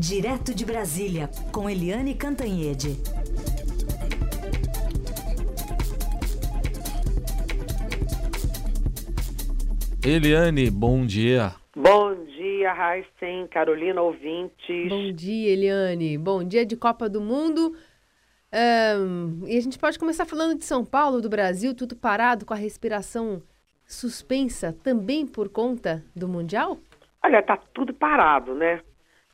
Direto de Brasília, com Eliane Cantanhede. Eliane, bom dia. Bom dia, Raíssen, Carolina, ouvintes. Bom dia, Eliane. Bom dia de Copa do Mundo. Um, e a gente pode começar falando de São Paulo, do Brasil, tudo parado, com a respiração suspensa, também por conta do Mundial? Olha, tá tudo parado, né?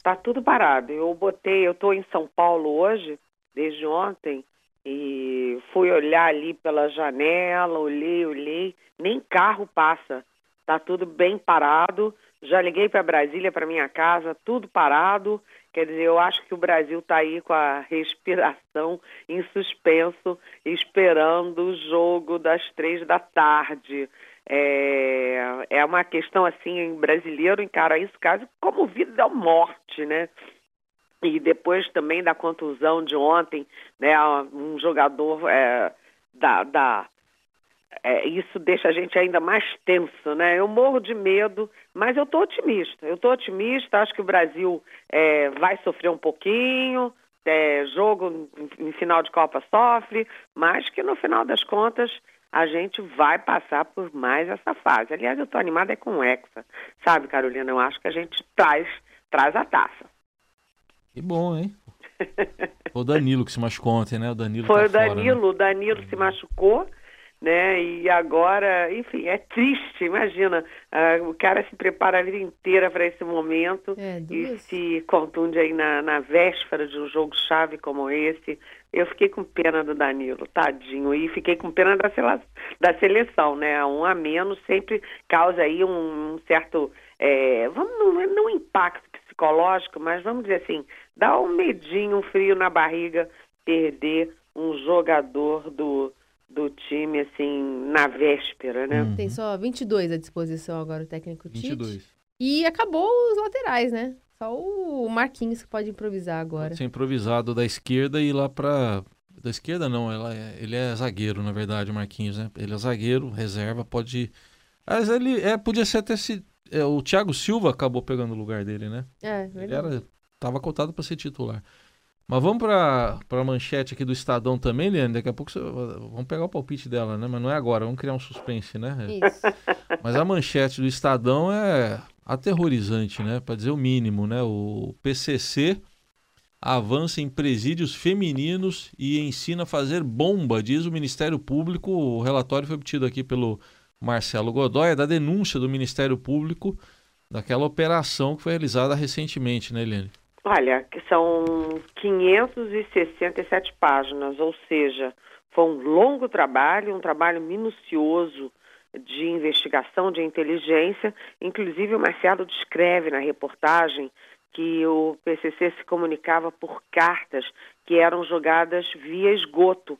Tá tudo parado. Eu botei, eu tô em São Paulo hoje, desde ontem, e fui olhar ali pela janela, olhei, olhei, nem carro passa. Tá tudo bem parado. Já liguei para Brasília, para minha casa, tudo parado. Quer dizer, eu acho que o Brasil está aí com a respiração em suspenso, esperando o jogo das três da tarde. É, é uma questão assim, brasileiro encara isso quase como vida ou morte, né? E depois também da contusão de ontem, né? Um jogador é, da, da é, isso deixa a gente ainda mais tenso, né? Eu morro de medo, mas eu estou otimista. Eu estou otimista, acho que o Brasil é, vai sofrer um pouquinho, é, jogo em, em final de Copa sofre, mas que no final das contas a gente vai passar por mais essa fase. Aliás, eu estou animada é com o Hexa, sabe, Carolina? Eu acho que a gente traz, traz a taça. Que bom, hein? Foi o Danilo que se machucou ontem, né? O Danilo Foi tá o Danilo, fora, né? o Danilo se machucou, né? E agora, enfim, é triste, imagina, uh, o cara se prepara a vida inteira para esse momento É, e se contunde aí na, na véspera de um jogo chave como esse. Eu fiquei com pena do Danilo, tadinho, e fiquei com pena da, da seleção, né? Um a menos sempre causa aí um, um certo, é, vamos não, é não impacto psicológico, mas vamos dizer assim, dá um medinho, um frio na barriga perder um jogador do, do time assim na véspera, né? Hum. Tem só 22 à disposição agora o técnico Tite. 22. E acabou os laterais, né? Só o Marquinhos que pode improvisar agora. Pode ser improvisado da esquerda e ir lá pra. Da esquerda não, ela é- ele é zagueiro, na verdade, o Marquinhos, né? Ele é zagueiro, reserva, pode. Mas ele é, podia ser até se. é, o Thiago Silva acabou pegando o lugar dele, né? É, Ele verdade. era, tava cotado para ser titular. Mas vamos para a manchete aqui do Estadão também, Leandro. Daqui a pouco você- vamos pegar o palpite dela, né? Mas não é agora, vamos criar um suspense, né? Isso. Mas a manchete do Estadão é aterrorizante, né? Para dizer o mínimo, né? O PCC avança em presídios femininos e ensina a fazer bomba, diz o Ministério Público. O relatório foi obtido aqui pelo Marcelo Godoy, é da denúncia do Ministério Público daquela operação que foi realizada recentemente, né, Eliane? Olha, são 567 páginas, ou seja, foi um longo trabalho, um trabalho minucioso de investigação, de inteligência. Inclusive, o Marcelo descreve na reportagem que o PCC se comunicava por cartas que eram jogadas via esgoto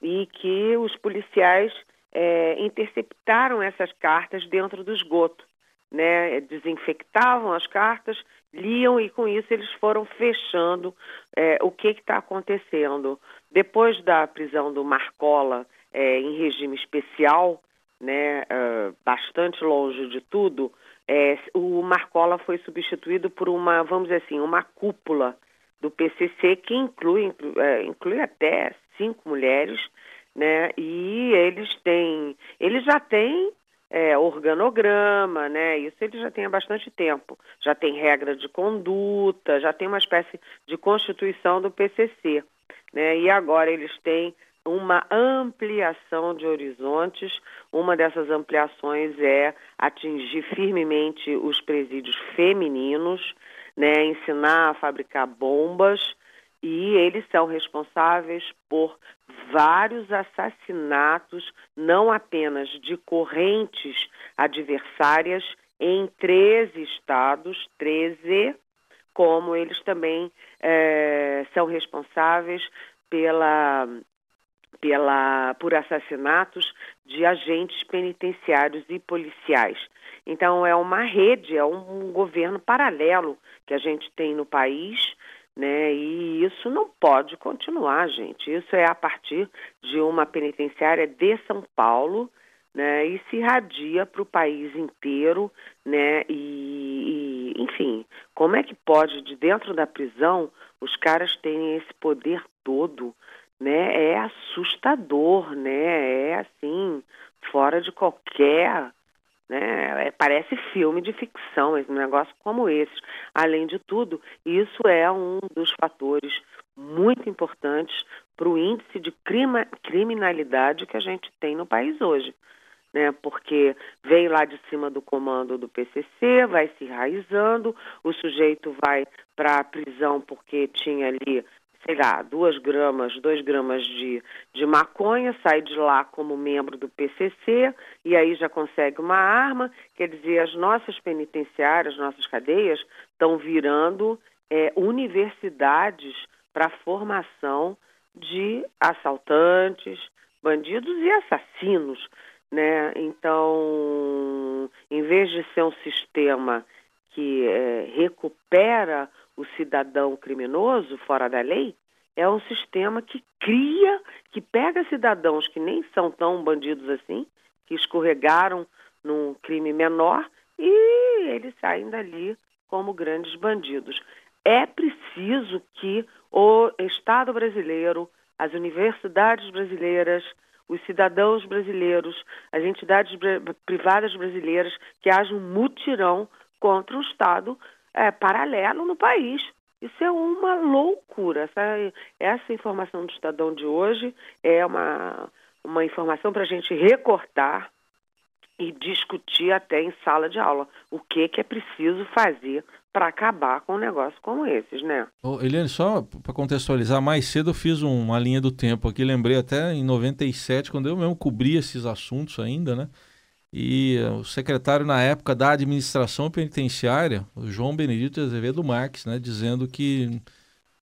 e que os policiais eh, interceptaram essas cartas dentro do esgoto né, desinfectavam as cartas, liam e com isso eles foram fechando eh, o que está acontecendo. Depois da prisão do Marcola eh, em regime especial, né, ah, bastante longe de tudo, eh, o Marcola foi substituído por uma, vamos dizer assim, uma cúpula do PCC que inclui, inclui, eh, inclui até cinco mulheres, né, e eles têm, eles já têm é, organograma, né? Isso ele já tem há bastante tempo. Já tem regra de conduta, já tem uma espécie de constituição do PCC, né? E agora eles têm uma ampliação de horizontes. Uma dessas ampliações é atingir firmemente os presídios femininos, né? Ensinar a fabricar bombas e eles são responsáveis por vários assassinatos, não apenas de correntes adversárias em 13 estados, 13, como eles também eh, são responsáveis pela, pela, por assassinatos de agentes penitenciários e policiais. Então, é uma rede, é um governo paralelo que a gente tem no país, né? E isso não pode continuar, gente. Isso é a partir de uma penitenciária de São Paulo, né, e se irradia para o país inteiro, né, e, e, enfim, como é que pode, de dentro da prisão, os caras terem esse poder todo, né, é assustador, né, é assim, fora de qualquer, né, é, parece filme de ficção, um negócio como esse. Além de tudo, isso é um dos fatores muito importantes para o índice de crima, criminalidade que a gente tem no país hoje né? Porque vem lá de cima do comando do PCC, vai se enraizando, o sujeito vai para a prisão porque tinha ali, sei lá, duas gramas, dois gramas de, de maconha, sai de lá como membro do PCC e aí já consegue uma arma. Quer dizer, as nossas penitenciárias, nossas cadeias estão virando é, universidades para formação de assaltantes, bandidos e assassinos né? Então, em vez de ser um sistema que é, recupera o cidadão criminoso fora da lei, é um sistema que cria, que pega cidadãos que nem são tão bandidos assim, que escorregaram num crime menor e eles saem dali como grandes bandidos. É preciso que o Estado brasileiro, as universidades brasileiras, os cidadãos brasileiros, as entidades privadas brasileiras, que haja um mutirão contra um Estado é, paralelo no país. Isso é uma loucura. Essa, essa informação do Estadão de hoje é uma, uma informação para a gente recortar e discutir até em sala de aula o que, que é preciso fazer para acabar com um negócio como esses, né? Ô, Eliane, só para contextualizar, mais cedo eu fiz uma linha do tempo aqui, lembrei até em 97, quando eu mesmo cobri esses assuntos ainda, né? E o secretário na época da administração penitenciária, o João Benedito Azevedo Marques, né, dizendo que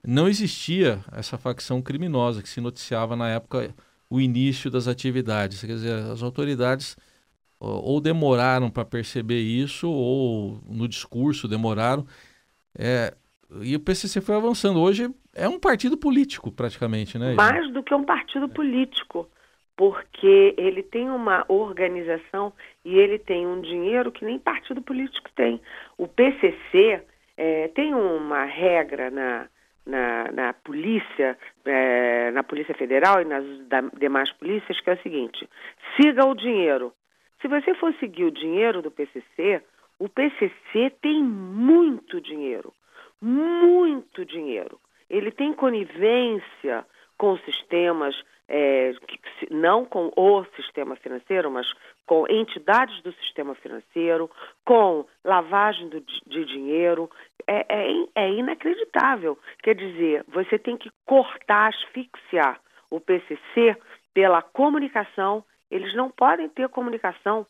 não existia essa facção criminosa que se noticiava na época o início das atividades. Quer dizer, as autoridades ou demoraram para perceber isso, ou no discurso demoraram. É, e o PCC foi avançando. Hoje é um partido político, praticamente, né? Mais do que um partido político, porque ele tem uma organização e ele tem um dinheiro que nem partido político tem. O PCC é, tem uma regra na, na, na polícia, é, na Polícia Federal e nas da, demais polícias, que é o seguinte: siga o dinheiro. Se você for seguir o dinheiro do PCC, o PCC tem muito dinheiro, muito dinheiro. Ele tem conivência com sistemas, é, não com o sistema financeiro, mas com entidades do sistema financeiro, com lavagem do, de dinheiro. É, é, é inacreditável. Quer dizer, você tem que cortar, asfixiar o PCC pela comunicação eles não podem ter comunicação.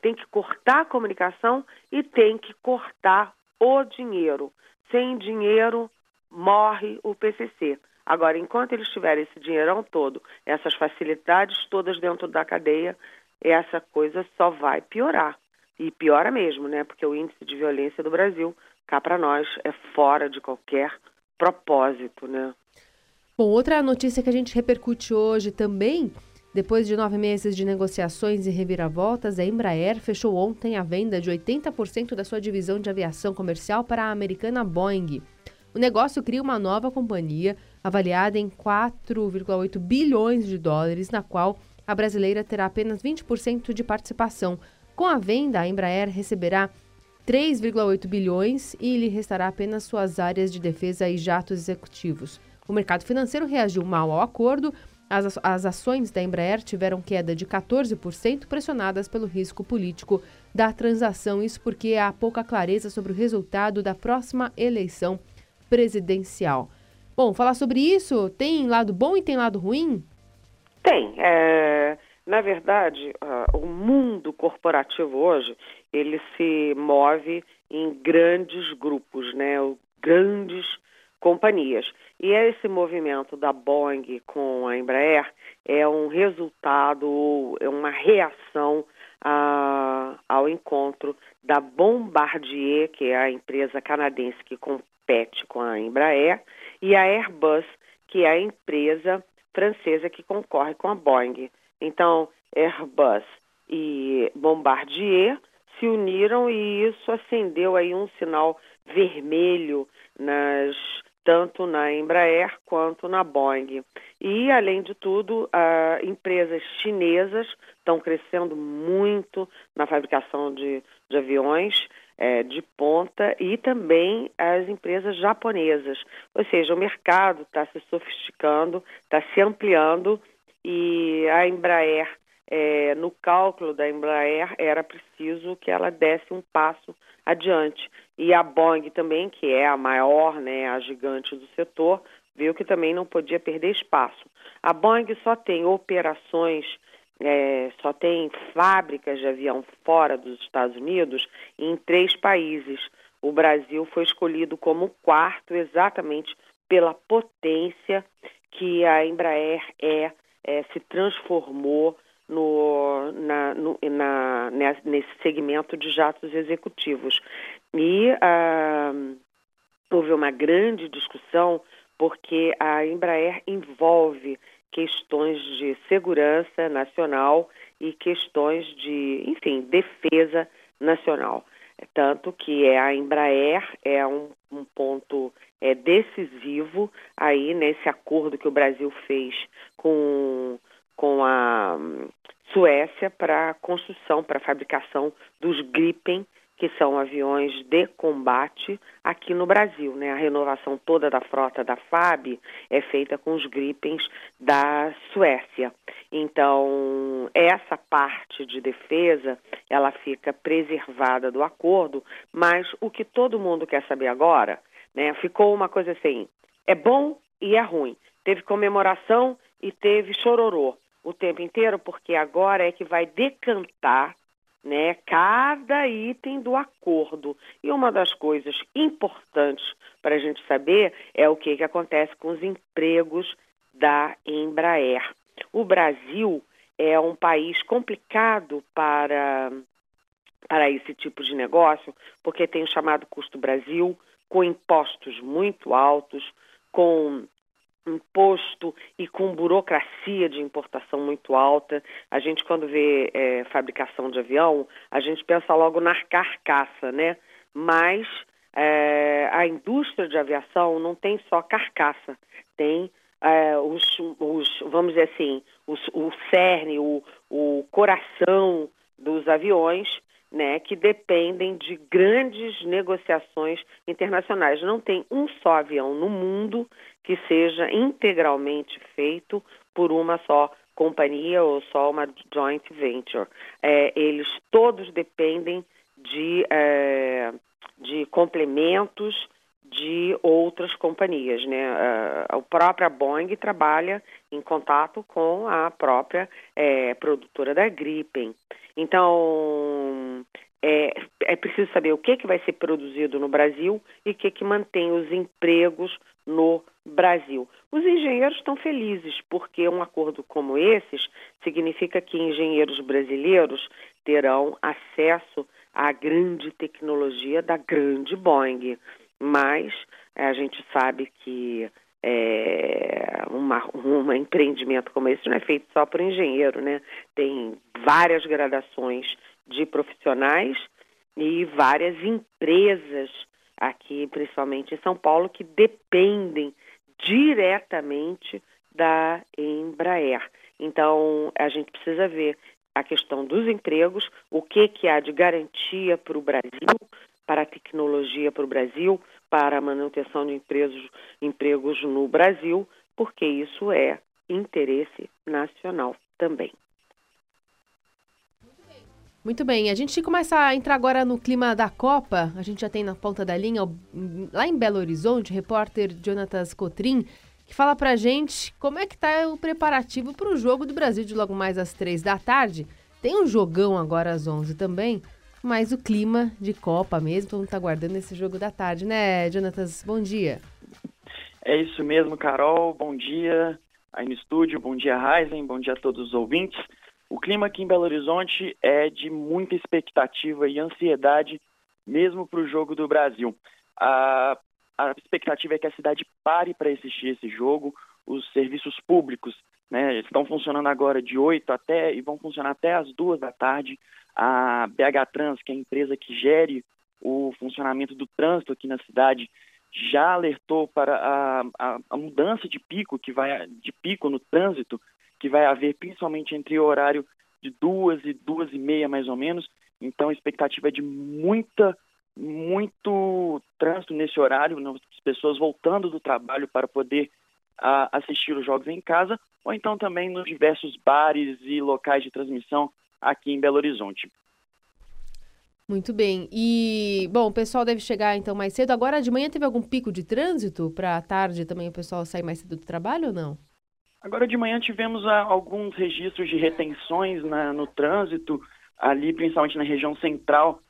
Tem que cortar a comunicação e tem que cortar o dinheiro. Sem dinheiro, morre o PCC. Agora, enquanto eles tiverem esse dinheirão todo, essas facilidades todas dentro da cadeia, essa coisa só vai piorar. E piora mesmo, né? Porque o índice de violência do Brasil, cá para nós, é fora de qualquer propósito, né? Bom, outra notícia que a gente repercute hoje também depois de nove meses de negociações e reviravoltas, a Embraer fechou ontem a venda de 80% da sua divisão de aviação comercial para a americana Boeing. O negócio cria uma nova companhia, avaliada em 4,8 bilhões de dólares, na qual a brasileira terá apenas 20% de participação. Com a venda, a Embraer receberá 3,8 bilhões e lhe restará apenas suas áreas de defesa e jatos executivos. O mercado financeiro reagiu mal ao acordo as, as ações da Embraer tiveram queda de 14%, pressionadas pelo risco político da transação. Isso porque há pouca clareza sobre o resultado da próxima eleição presidencial. Bom, falar sobre isso, tem lado bom e tem lado ruim? Tem. É, na verdade, uh, o mundo corporativo hoje, ele se move em grandes grupos, né? Grandes companhias. E esse movimento da Boeing com a Embraer é um resultado, é uma reação a, ao encontro da Bombardier, que é a empresa canadense que compete com a Embraer, e a Airbus, que é a empresa francesa que concorre com a Boeing. Então, Airbus e Bombardier se uniram e isso acendeu aí um sinal vermelho nas tanto na Embraer quanto na Boeing. E, além de tudo, uh, empresas chinesas estão crescendo muito na fabricação de, de aviões é, de ponta e também as empresas japonesas. Ou seja, o mercado está se sofisticando, está se ampliando e a Embraer, é, no cálculo da Embraer, era preciso que ela desse um passo adiante. E a Boeing também, que é a maior, né, a gigante do setor, viu que também não podia perder espaço. A Boeing só tem operações é, só tem fábricas de avião fora dos Estados Unidos em três países. O Brasil foi escolhido como quarto exatamente pela potência que a Embraer é, é se transformou no, na, no, na, nesse segmento de jatos executivos. E ah, houve uma grande discussão porque a Embraer envolve questões de segurança nacional e questões de, enfim, defesa nacional. Tanto que é a Embraer é um, um ponto é, decisivo aí nesse acordo que o Brasil fez com, com a hum, Suécia para a construção, para a fabricação dos Gripen que são aviões de combate aqui no Brasil. Né? A renovação toda da frota da FAB é feita com os Gripens da Suécia. Então, essa parte de defesa, ela fica preservada do acordo, mas o que todo mundo quer saber agora, né, ficou uma coisa assim, é bom e é ruim. Teve comemoração e teve chororô o tempo inteiro, porque agora é que vai decantar né, cada item do acordo. E uma das coisas importantes para a gente saber é o que, que acontece com os empregos da Embraer. O Brasil é um país complicado para, para esse tipo de negócio, porque tem o chamado custo Brasil, com impostos muito altos, com imposto e com burocracia de importação muito alta. A gente, quando vê é, fabricação de avião, a gente pensa logo na carcaça, né? Mas é, a indústria de aviação não tem só carcaça, tem é, os, os, vamos dizer assim, os, o cerne, o, o coração dos aviões, né, que dependem de grandes negociações internacionais. Não tem um só avião no mundo que seja integralmente feito por uma só companhia ou só uma joint venture. É, eles todos dependem de, é, de complementos de outras companhias, né? A própria Boeing trabalha em contato com a própria é, produtora da Gripen. Então, é, é preciso saber o que, que vai ser produzido no Brasil e o que, que mantém os empregos no Brasil. Os engenheiros estão felizes porque um acordo como esses significa que engenheiros brasileiros terão acesso à grande tecnologia da grande Boeing. Mas é, a gente sabe que é, uma, um empreendimento como esse não é feito só por engenheiro, né? Tem várias gradações de profissionais e várias empresas aqui, principalmente em São Paulo, que dependem diretamente da Embraer. Então, a gente precisa ver a questão dos empregos, o que, que há de garantia para o Brasil, para a tecnologia para o Brasil, para a manutenção de empregos, empregos no Brasil, porque isso é interesse nacional também. Muito bem, a gente começa a entrar agora no clima da Copa. A gente já tem na ponta da linha, lá em Belo Horizonte, o repórter Jonatas Cotrim, que fala pra gente como é que tá o preparativo para o jogo do Brasil de logo mais às três da tarde. Tem um jogão agora às onze também, mas o clima de Copa mesmo, todo mundo tá guardando esse jogo da tarde, né, Jonatas? Bom dia. É isso mesmo, Carol. Bom dia aí no estúdio, bom dia, Ryzen, bom dia a todos os ouvintes. O clima aqui em Belo Horizonte é de muita expectativa e ansiedade, mesmo para o jogo do Brasil. A, a expectativa é que a cidade pare para assistir esse jogo, os serviços públicos né, estão funcionando agora de 8 até e vão funcionar até as 2 da tarde. A BH Trans, que é a empresa que gere o funcionamento do trânsito aqui na cidade, já alertou para a, a, a, mudança de pico que vai de pico no trânsito que vai haver principalmente entre o horário de duas e duas e meia mais ou menos. Então a expectativa é de muita muito trânsito nesse horário, né? as pessoas voltando do trabalho para poder a, assistir os jogos em casa, ou então também nos diversos bares e locais de transmissão aqui em Belo Horizonte. Muito bem. E, bom, o pessoal deve chegar então mais cedo. Agora de manhã teve algum pico de trânsito? Para a tarde também o pessoal sair mais cedo do trabalho ou não? Agora de manhã tivemos ah, alguns registros de retenções na, no trânsito, ali principalmente na região central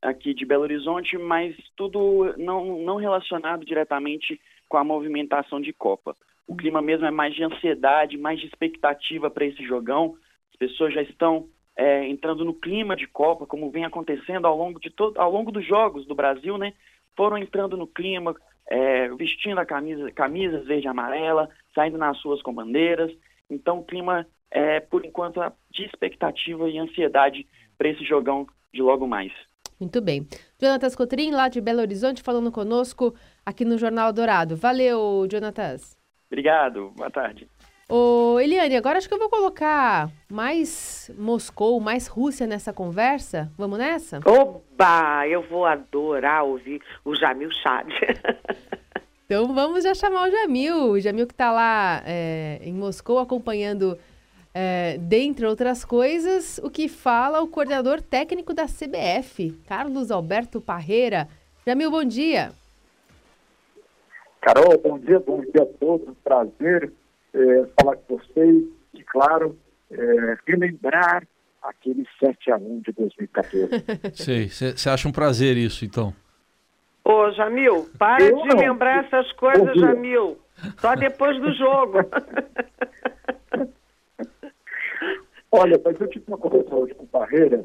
aqui de Belo Horizonte, mas tudo não, não relacionado diretamente com a movimentação de Copa. O clima mesmo é mais de ansiedade, mais de expectativa para esse jogão. As pessoas já estão é, entrando no clima de Copa, como vem acontecendo ao longo de todo, ao longo dos jogos do Brasil, né? Foram entrando no clima, é, vestindo a camisa, camisas verde e amarela, saindo nas suas com bandeiras. Então, o clima é, por enquanto, de expectativa e ansiedade para esse jogão de logo mais. Muito bem. Jonatas Cotrim, lá de Belo Horizonte, falando conosco aqui no Jornal Dourado. Valeu, Jonatas. Obrigado. Boa tarde. Ô, Eliane, agora acho que eu vou colocar mais Moscou, mais Rússia nessa conversa. Vamos nessa? Oba! Eu vou adorar ouvir o Jamil Chad. então vamos já chamar o Jamil. O Jamil que está lá é, em Moscou acompanhando, é, dentre outras coisas, o que fala o coordenador técnico da CBF, Carlos Alberto Parreira. Jamil, bom dia. Carol, bom dia, bom dia a todos. Prazer é, falar com vocês e, claro, é, relembrar aquele 7x1 de 2014. Sei. Você acha um prazer isso, então? Ô, Jamil, para Eu de não. lembrar essas coisas, Jamil. Só depois do jogo. Olha, mas eu tive uma conversa hoje com o Parreira,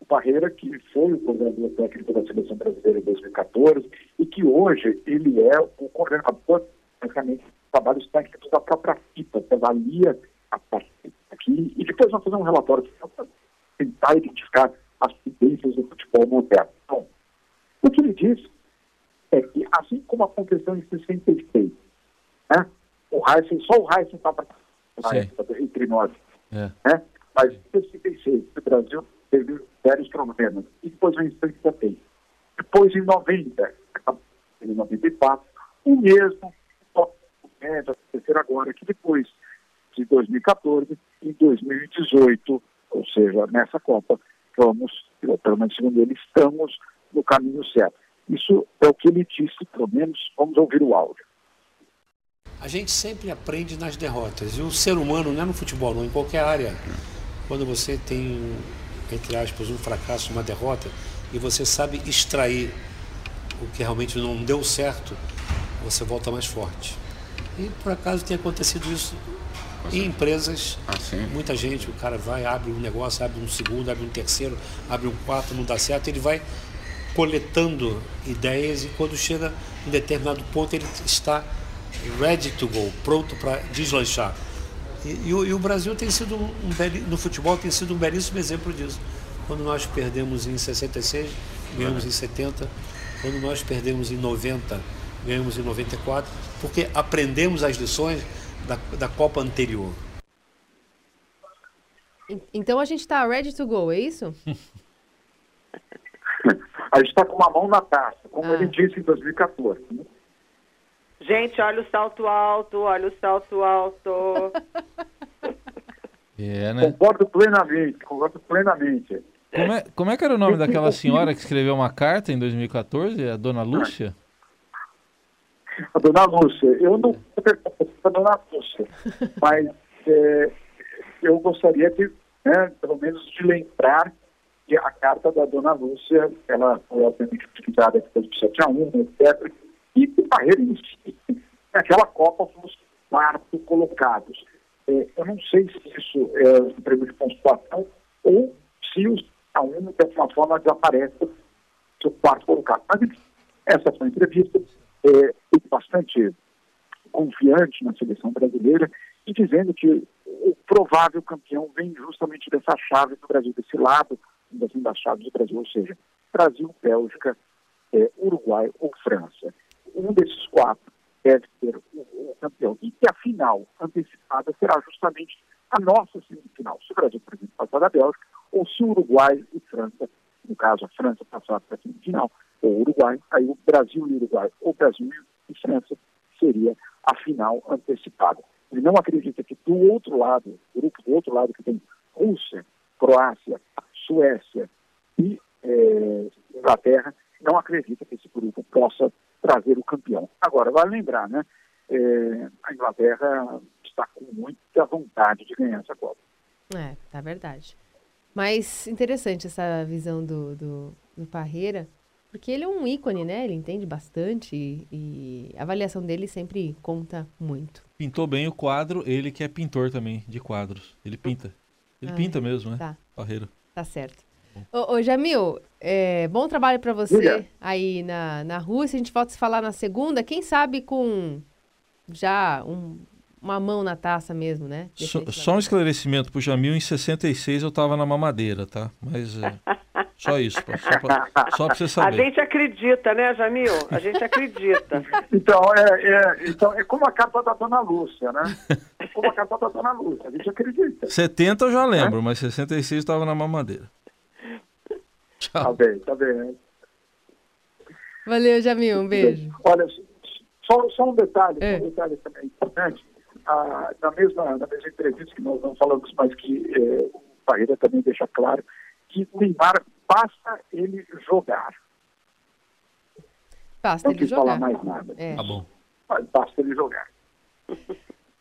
o Parreira que foi o coordenador técnico da Seleção Brasileira em 2014 e que hoje ele é o coordenador, praticamente, trabalhos técnicos da própria FIPA, que avalia a partida aqui, e depois vamos fazer um relatório para tentar identificar as tendências do futebol moderno. Então, o que ele diz é que, assim como aconteceu em 66, né, o Heisen, só o Heisen estava entre nós, é. né, mas em 66, o Brasil teve vários problemas, e depois vem em 70. Depois, em 90, em 94, o mesmo vai acontecer agora, que depois de 2014 e 2018, ou seja, nessa Copa, vamos, pelo menos segundo ele, estamos no caminho certo. Isso é o que ele disse, pelo menos, vamos ouvir o áudio. A gente sempre aprende nas derrotas. E o ser humano, não é no futebol, não, em qualquer área, quando você tem, entre aspas, um fracasso, uma derrota, e você sabe extrair o que realmente não deu certo, você volta mais forte. E por acaso tem acontecido isso em empresas. Ah, muita gente, o cara vai, abre um negócio, abre um segundo, abre um terceiro, abre um quarto, não dá certo, ele vai coletando ideias e quando chega em determinado ponto ele está ready to go, pronto para deslanchar. E, e, e, o Brasil tem sido um, um no futebol tem sido um belíssimo exemplo disso. Quando nós perdemos em 66, ganhamos em 70. Quando nós perdemos em 90, ganhamos em 94, porque aprendemos as lições da, da Copa anterior. Então a gente está ready to go, é isso? a gente está com uma mão na taça, como ah. ele disse em 2014. Né? Gente, olha o salto alto, olha o salto alto. É, né? Concordo plenamente, concordo plenamente. Como é, como é que era o nome daquela senhora que escreveu uma carta em 2014, a dona Lúcia? A dona Lúcia. Eu não a dona Lúcia, mas é, eu gostaria de, né, pelo menos, de lembrar que a carta da dona Lúcia, ela foi obviamente utilizada depois do 7 a 1, etc. E o Barreiro em si, naquela Copa fomos quarto colocados. É, eu não sei se isso é um prêmio de pontuação ou se o a 1 de alguma forma desaparece do quarto colocado. Mas essa foi a entrevista é, bastante confiante na seleção brasileira e dizendo que o provável campeão vem justamente dessa chave do Brasil, desse lado das chaves do Brasil, ou seja, Brasil, Bélgica, é, Uruguai ou França. Um desses quatro deve ser o, o, campeão. E que a final antecipada será justamente a nossa semifinal. Se o Brasil, por exemplo, passar da Bélgica, ou se o Uruguai e França, no caso a França passar para a semifinal, ou Uruguai, aí o Brasil e Uruguai, ou Brasil e França, seria a final antecipada. Ele não acredita que do outro lado, grupo do outro lado que tem Rússia, Croácia, Suécia e é, Inglaterra, não acredita que esse grupo possa trazer o campeão. Agora, vale lembrar, né? É, a Inglaterra está com muita vontade de ganhar essa Copa. É, tá verdade. Mas interessante essa visão do, do, do Parreira, porque ele é um ícone, né? Ele entende bastante e, e, a avaliação dele sempre conta muito. Pintou bem o quadro, ele que é pintor também de quadros. Ele pinta. Ele ah, pinta mesmo, né? Tá. Parreira. Tá certo. Ô, ô Jamil, é, bom trabalho para você aí na, na Rússia. A gente volta a se falar na segunda. Quem sabe com já um, uma mão na taça mesmo, né? So, só um esclarecimento pro Jamil, em 66 eu tava na mamadeira, tá? Mas é, só isso, só pra, só pra você saber. A gente acredita, né, Jamil? A gente acredita. então, é, é, então, é como a capa da Dona Lúcia, né? É como a capa da Dona Lúcia, a gente acredita. 70 eu já lembro, é? mas 66 eu tava na mamadeira. Tchau. Tá bem, tá bem. Valeu, Jamil, um beijo. Olha, só, só um detalhe, é. um detalhe também importante ah, na, mesma, na mesma entrevista que nós não falamos, mas que eh, o Parreira também deixa claro, que o Neymar basta ele jogar. Basta não ele jogar. falar mais nada. É. Tá bom. Mas basta ele jogar.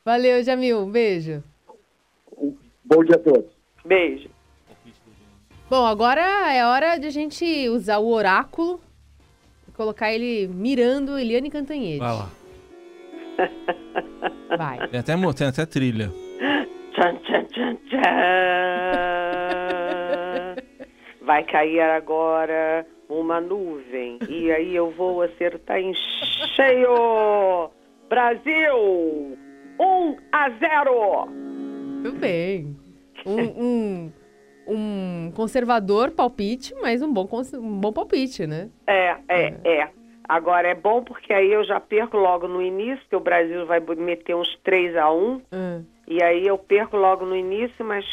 Valeu, Jamil. Um beijo. Um bom dia a todos. Beijo. Bom, agora é hora de a gente usar o oráculo e colocar ele mirando Eliane Cantanhede. Vai lá. Vai. Tem até, tem até trilha. Tchan, tchan, tchan, tchan. Vai cair agora uma nuvem e aí eu vou acertar em cheio. Brasil! 1 um a 0. Tudo bem. Um, um, um conservador palpite, mas um bom, um bom palpite, né? É, é, é. é. Agora é bom porque aí eu já perco logo no início, que o Brasil vai meter uns 3 a 1 hum. E aí eu perco logo no início, mas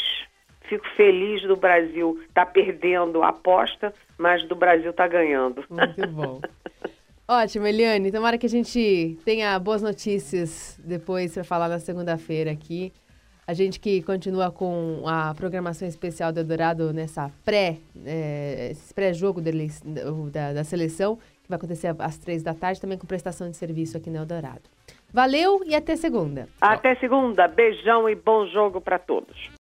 fico feliz do Brasil estar tá perdendo a aposta, mas do Brasil estar tá ganhando. Muito bom. Ótimo, Eliane. Tomara que a gente tenha boas notícias depois para falar na segunda-feira aqui. A gente que continua com a programação especial do Eldorado nessa pré, é, pré-jogo da, da seleção vai acontecer às três da tarde, também com prestação de serviço aqui no Eldorado. Valeu e até segunda. Até segunda. Beijão e bom jogo para todos.